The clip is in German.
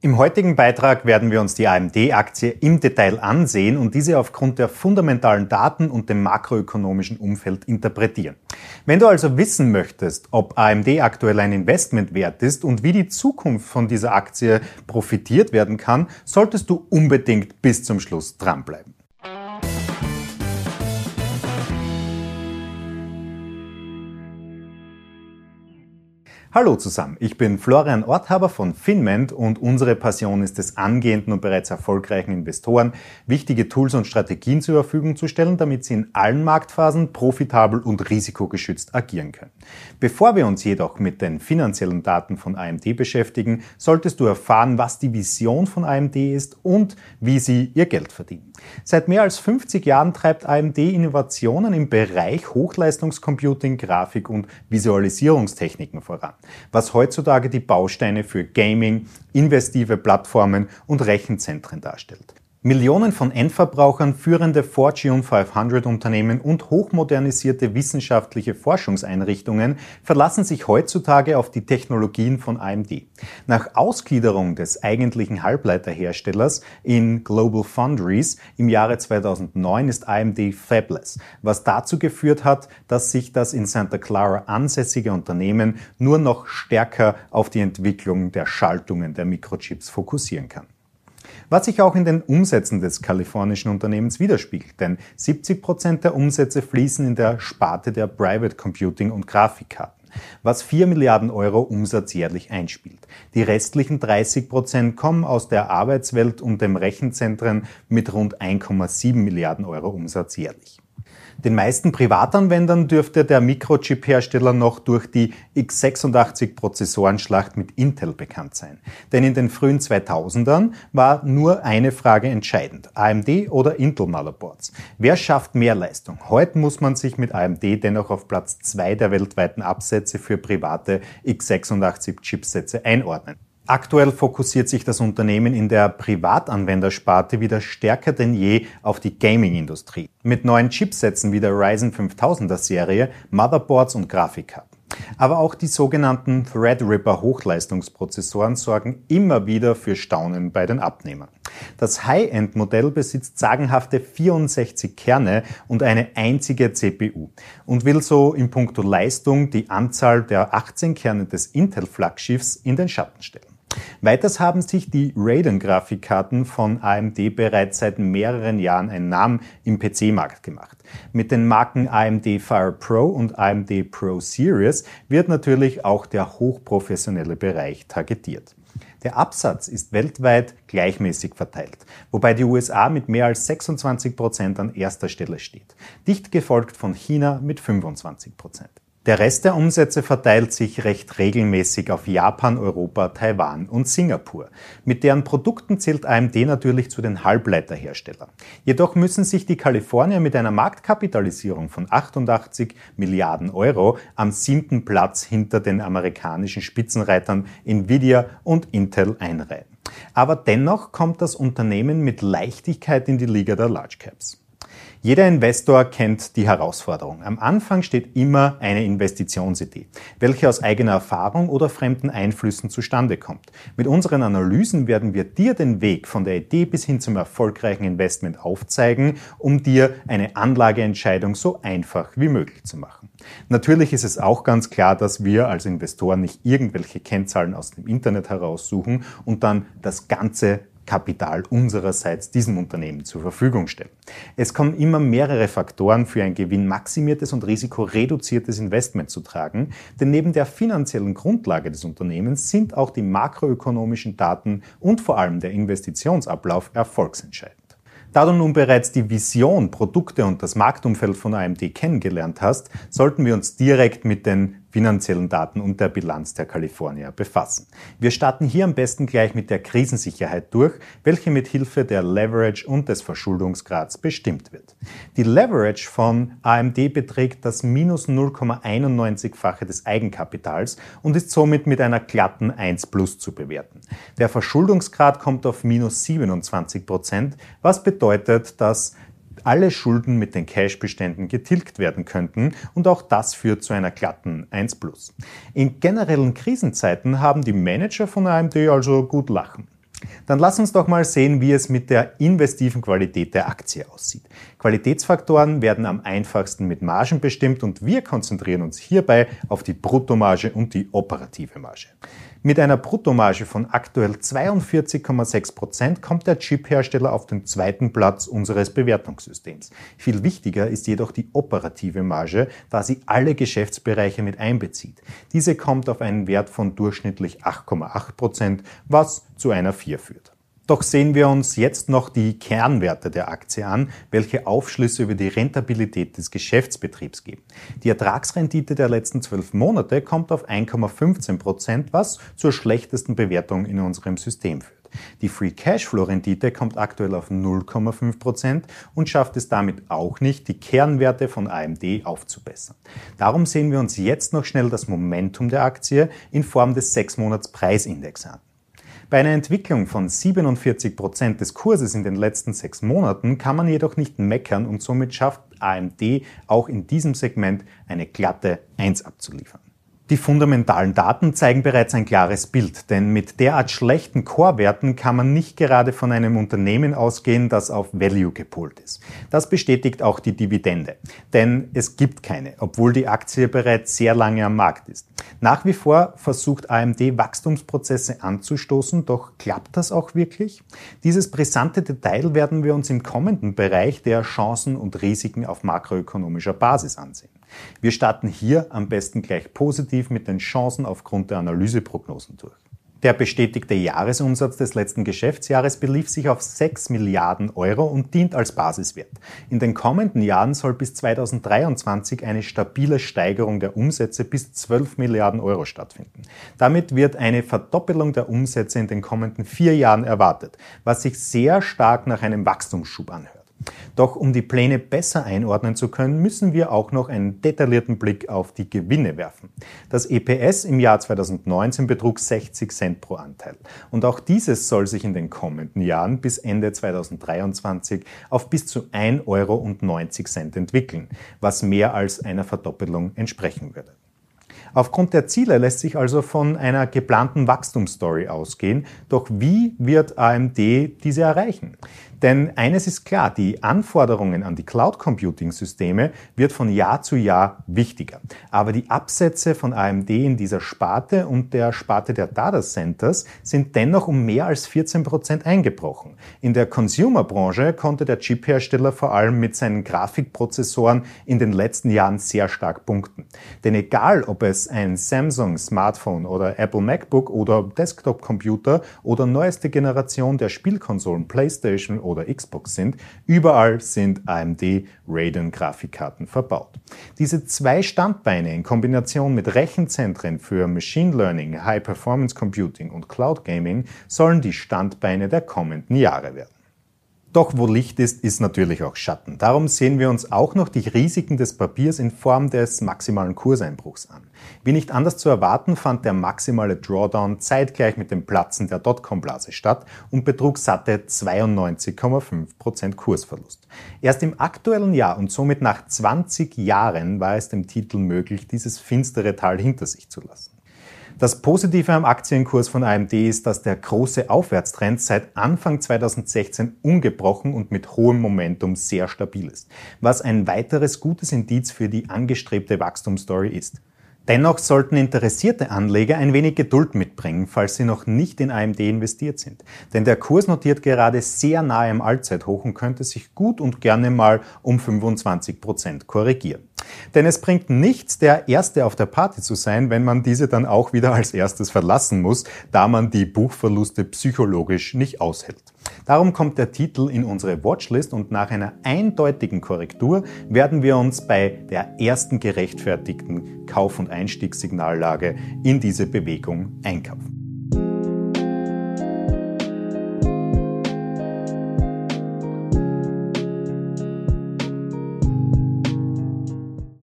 Im heutigen Beitrag werden wir uns die AMD-Aktie im Detail ansehen und diese aufgrund der fundamentalen Daten und dem makroökonomischen Umfeld interpretieren. Wenn du also wissen möchtest, ob AMD aktuell ein Investment wert ist und wie die Zukunft von dieser Aktie profitiert werden kann, solltest du unbedingt bis zum Schluss dranbleiben. Hallo zusammen, ich bin Florian Orthaber von Finment und unsere Passion ist es, angehenden und bereits erfolgreichen Investoren wichtige Tools und Strategien zur Verfügung zu stellen, damit sie in allen Marktphasen profitabel und risikogeschützt agieren können. Bevor wir uns jedoch mit den finanziellen Daten von AMD beschäftigen, solltest du erfahren, was die Vision von AMD ist und wie sie ihr Geld verdienen. Seit mehr als 50 Jahren treibt AMD Innovationen im Bereich Hochleistungscomputing, Grafik und Visualisierungstechniken voran was heutzutage die Bausteine für Gaming, investive Plattformen und Rechenzentren darstellt. Millionen von Endverbrauchern, führende Fortune 500 Unternehmen und hochmodernisierte wissenschaftliche Forschungseinrichtungen verlassen sich heutzutage auf die Technologien von AMD. Nach Ausgliederung des eigentlichen Halbleiterherstellers in Global Foundries im Jahre 2009 ist AMD fabless, was dazu geführt hat, dass sich das in Santa Clara ansässige Unternehmen nur noch stärker auf die Entwicklung der Schaltungen der Mikrochips fokussieren kann was sich auch in den Umsätzen des kalifornischen Unternehmens widerspiegelt, denn 70 Prozent der Umsätze fließen in der Sparte der Private Computing und Grafikkarten was 4 Milliarden Euro Umsatz jährlich einspielt. Die restlichen 30 Prozent kommen aus der Arbeitswelt und dem Rechenzentren mit rund 1,7 Milliarden Euro Umsatz jährlich. Den meisten Privatanwendern dürfte der Mikrochip-Hersteller noch durch die x86-Prozessorenschlacht mit Intel bekannt sein. Denn in den frühen 2000ern war nur eine Frage entscheidend. AMD oder Intel Motherboards. Wer schafft mehr Leistung? Heute muss man sich mit AMD dennoch auf Platz zwei der weltweiten Absätze für private x86-Chipsätze einordnen. Aktuell fokussiert sich das Unternehmen in der Privatanwendersparte wieder stärker denn je auf die Gaming-Industrie. Mit neuen Chipsätzen wie der Ryzen 5000er Serie, Motherboards und Grafikkarten. Aber auch die sogenannten Threadripper Hochleistungsprozessoren sorgen immer wieder für Staunen bei den Abnehmern. Das High-End-Modell besitzt sagenhafte 64 Kerne und eine einzige CPU und will so in puncto Leistung die Anzahl der 18 Kerne des Intel-Flaggschiffs in den Schatten stellen. Weiters haben sich die Radeon-Grafikkarten von AMD bereits seit mehreren Jahren einen Namen im PC-Markt gemacht. Mit den Marken AMD Fire Pro und AMD Pro Series wird natürlich auch der hochprofessionelle Bereich targetiert. Der Absatz ist weltweit gleichmäßig verteilt, wobei die USA mit mehr als 26 Prozent an erster Stelle steht, dicht gefolgt von China mit 25 Prozent. Der Rest der Umsätze verteilt sich recht regelmäßig auf Japan, Europa, Taiwan und Singapur. Mit deren Produkten zählt AMD natürlich zu den Halbleiterherstellern. Jedoch müssen sich die Kalifornier mit einer Marktkapitalisierung von 88 Milliarden Euro am siebten Platz hinter den amerikanischen Spitzenreitern Nvidia und Intel einreihen. Aber dennoch kommt das Unternehmen mit Leichtigkeit in die Liga der Large Caps. Jeder Investor kennt die Herausforderung. Am Anfang steht immer eine Investitionsidee, welche aus eigener Erfahrung oder fremden Einflüssen zustande kommt. Mit unseren Analysen werden wir dir den Weg von der Idee bis hin zum erfolgreichen Investment aufzeigen, um dir eine Anlageentscheidung so einfach wie möglich zu machen. Natürlich ist es auch ganz klar, dass wir als Investoren nicht irgendwelche Kennzahlen aus dem Internet heraussuchen und dann das Ganze Kapital unsererseits diesem Unternehmen zur Verfügung stellen. Es kommen immer mehrere Faktoren für ein gewinnmaximiertes und risikoreduziertes Investment zu tragen, denn neben der finanziellen Grundlage des Unternehmens sind auch die makroökonomischen Daten und vor allem der Investitionsablauf erfolgsentscheidend. Da du nun bereits die Vision, Produkte und das Marktumfeld von AMD kennengelernt hast, sollten wir uns direkt mit den finanziellen Daten und der Bilanz der Kalifornier befassen. Wir starten hier am besten gleich mit der Krisensicherheit durch, welche mit Hilfe der Leverage und des Verschuldungsgrads bestimmt wird. Die Leverage von AMD beträgt das minus 0,91-fache des Eigenkapitals und ist somit mit einer glatten 1 plus zu bewerten. Der Verschuldungsgrad kommt auf minus 27 Prozent, was bedeutet, dass alle Schulden mit den Cash-Beständen getilgt werden könnten und auch das führt zu einer glatten 1 Plus. In generellen Krisenzeiten haben die Manager von AMD also gut lachen. Dann lass uns doch mal sehen, wie es mit der investiven Qualität der Aktie aussieht. Qualitätsfaktoren werden am einfachsten mit Margen bestimmt und wir konzentrieren uns hierbei auf die Bruttomarge und die operative Marge. Mit einer Bruttomarge von aktuell 42,6 Prozent kommt der Chip-Hersteller auf den zweiten Platz unseres Bewertungssystems. Viel wichtiger ist jedoch die operative Marge, da sie alle Geschäftsbereiche mit einbezieht. Diese kommt auf einen Wert von durchschnittlich 8,8 Prozent, was zu einer 4 führt. Doch sehen wir uns jetzt noch die Kernwerte der Aktie an, welche Aufschlüsse über die Rentabilität des Geschäftsbetriebs geben. Die Ertragsrendite der letzten zwölf Monate kommt auf 1,15 Prozent, was zur schlechtesten Bewertung in unserem System führt. Die Free Cashflow Rendite kommt aktuell auf 0,5 Prozent und schafft es damit auch nicht, die Kernwerte von AMD aufzubessern. Darum sehen wir uns jetzt noch schnell das Momentum der Aktie in Form des 6 Monats Preisindex an. Bei einer Entwicklung von 47 Prozent des Kurses in den letzten sechs Monaten kann man jedoch nicht meckern und somit schafft AMD auch in diesem Segment eine glatte 1 abzuliefern. Die fundamentalen Daten zeigen bereits ein klares Bild, denn mit derart schlechten Core-Werten kann man nicht gerade von einem Unternehmen ausgehen, das auf Value gepolt ist. Das bestätigt auch die Dividende, denn es gibt keine, obwohl die Aktie bereits sehr lange am Markt ist. Nach wie vor versucht AMD Wachstumsprozesse anzustoßen, doch klappt das auch wirklich? Dieses brisante Detail werden wir uns im kommenden Bereich der Chancen und Risiken auf makroökonomischer Basis ansehen. Wir starten hier am besten gleich positiv mit den Chancen aufgrund der Analyseprognosen durch. Der bestätigte Jahresumsatz des letzten Geschäftsjahres belief sich auf 6 Milliarden Euro und dient als Basiswert. In den kommenden Jahren soll bis 2023 eine stabile Steigerung der Umsätze bis 12 Milliarden Euro stattfinden. Damit wird eine Verdoppelung der Umsätze in den kommenden vier Jahren erwartet, was sich sehr stark nach einem Wachstumsschub anhört. Doch um die Pläne besser einordnen zu können, müssen wir auch noch einen detaillierten Blick auf die Gewinne werfen. Das EPS im Jahr 2019 betrug 60 Cent pro Anteil. Und auch dieses soll sich in den kommenden Jahren bis Ende 2023 auf bis zu 1,90 Euro entwickeln, was mehr als einer Verdoppelung entsprechen würde. Aufgrund der Ziele lässt sich also von einer geplanten Wachstumsstory ausgehen. Doch wie wird AMD diese erreichen? Denn eines ist klar, die Anforderungen an die Cloud Computing Systeme wird von Jahr zu Jahr wichtiger. Aber die Absätze von AMD in dieser Sparte und der Sparte der Data Centers sind dennoch um mehr als 14 Prozent eingebrochen. In der Consumer-Branche konnte der Chip-Hersteller vor allem mit seinen Grafikprozessoren in den letzten Jahren sehr stark punkten. Denn egal, ob es ein Samsung Smartphone oder Apple MacBook oder Desktop-Computer oder neueste Generation der Spielkonsolen PlayStation oder Xbox sind, überall sind AMD Radeon Grafikkarten verbaut. Diese zwei Standbeine in Kombination mit Rechenzentren für Machine Learning, High Performance Computing und Cloud Gaming sollen die Standbeine der kommenden Jahre werden. Doch wo Licht ist, ist natürlich auch Schatten. Darum sehen wir uns auch noch die Risiken des Papiers in Form des maximalen Kurseinbruchs an. Wie nicht anders zu erwarten, fand der maximale Drawdown zeitgleich mit dem Platzen der Dotcom-Blase statt und betrug satte 92,5% Kursverlust. Erst im aktuellen Jahr und somit nach 20 Jahren war es dem Titel möglich, dieses finstere Tal hinter sich zu lassen. Das Positive am Aktienkurs von AMD ist, dass der große Aufwärtstrend seit Anfang 2016 ungebrochen und mit hohem Momentum sehr stabil ist, was ein weiteres gutes Indiz für die angestrebte Wachstumsstory ist. Dennoch sollten interessierte Anleger ein wenig Geduld mitbringen, falls sie noch nicht in AMD investiert sind. Denn der Kurs notiert gerade sehr nahe am Allzeithoch und könnte sich gut und gerne mal um 25 Prozent korrigieren. Denn es bringt nichts, der Erste auf der Party zu sein, wenn man diese dann auch wieder als erstes verlassen muss, da man die Buchverluste psychologisch nicht aushält. Darum kommt der Titel in unsere Watchlist und nach einer eindeutigen Korrektur werden wir uns bei der ersten gerechtfertigten Kauf- und Einstiegssignallage in diese Bewegung einkaufen.